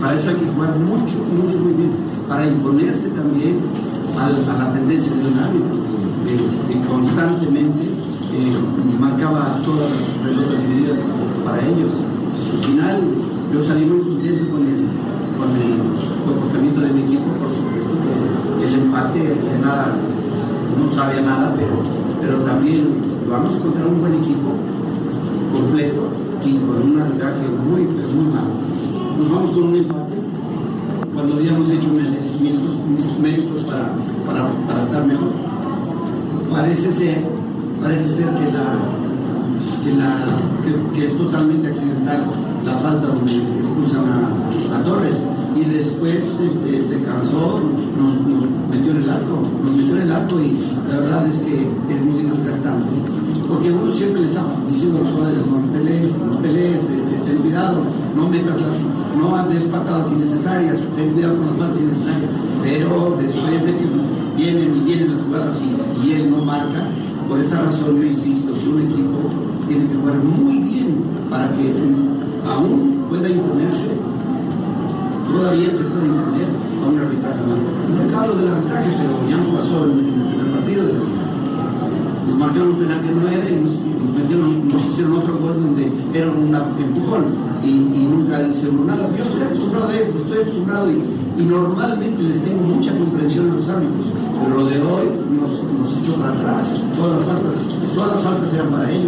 Para eso hay que jugar mucho, mucho, muy bien. Para imponerse también a, la tendencia de un árbitro que constantemente eh, marcaba todas las pelotas divididas para ellos. Al final, yo salí muy contento con el, comportamiento de mi equipo, por supuesto que el empate de nada no sabía nada, pero, pero también vamos a encontrar un buen equipo completo y con un arbitraje muy, muy malo. Nos vamos con un empate cuando habíamos hecho merecimientos, méritos para, para, para estar mejor. Parece ser, parece ser que, la, que, la, que, es totalmente accidental la falta donde expulsan a, Torres y después este, se cansó, nos, metió en el arco, nos metió en el arco y la verdad es que es muy desgastante. Porque uno siempre le está diciendo a los jugadores, no pelees, no pelees, no metas las, no andes patadas innecesarias, ten cuidado con las faltas innecesarias. Pero después de que vienen y vienen las jugadas y, él no marca, por esa razón yo insisto que un equipo tiene que jugar muy bien para que aún pueda imponerse todavía se puede imponer a un arbitraje malo. No hablo del arbitraje, pero ya nos pasó en, el partido. de- nos marcaron un penal que no era y nos, nos metieron, nos hicieron otro gol donde era un empujón y, nunca uno nada. Yo estoy acostumbrado a esto, estoy acostumbrado y, y normalmente les tengo mucha comprensión a los árbitros, pero lo de hoy nos, nos echó para atrás. Todas las faltas, todas las faltas eran para ellos